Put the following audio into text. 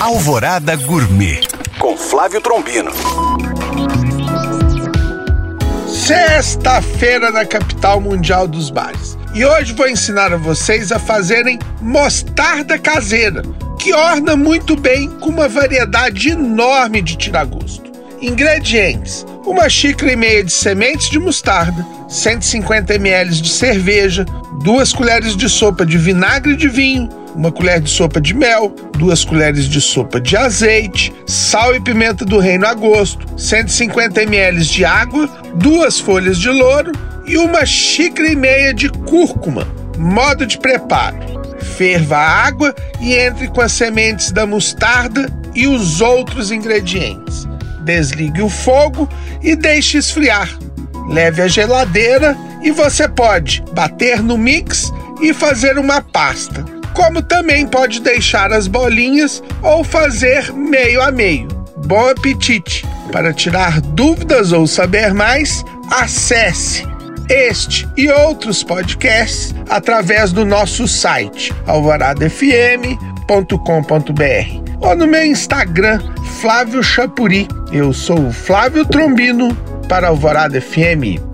Alvorada Gourmet com Flávio Trombino. Sexta-feira na capital mundial dos bares. E hoje vou ensinar a vocês a fazerem mostarda caseira, que orna muito bem com uma variedade enorme de tiragosto. Ingredientes: uma xícara e meia de sementes de mostarda, 150 ml de cerveja, duas colheres de sopa de vinagre de vinho, uma colher de sopa de mel, duas colheres de sopa de azeite, sal e pimenta do reino a gosto, 150 ml de água, duas folhas de louro e uma xícara e meia de cúrcuma. Modo de preparo: ferva a água e entre com as sementes da mostarda e os outros ingredientes. Desligue o fogo e deixe esfriar. Leve à geladeira e você pode bater no mix e fazer uma pasta. Como também pode deixar as bolinhas ou fazer meio a meio. Bom apetite! Para tirar dúvidas ou saber mais, acesse este e outros podcasts através do nosso site alvoradafm.com.br ou no meu Instagram, Flávio Chapuri. Eu sou o Flávio Trombino para Alvorada FM